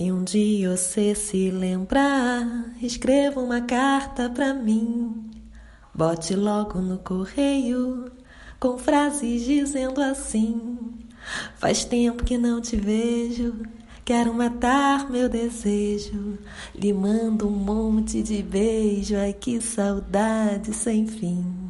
Se um dia você se lembrar, escreva uma carta pra mim. Bote logo no correio com frases dizendo assim: Faz tempo que não te vejo, quero matar meu desejo. Lhe mando um monte de beijo, ai que saudade sem fim.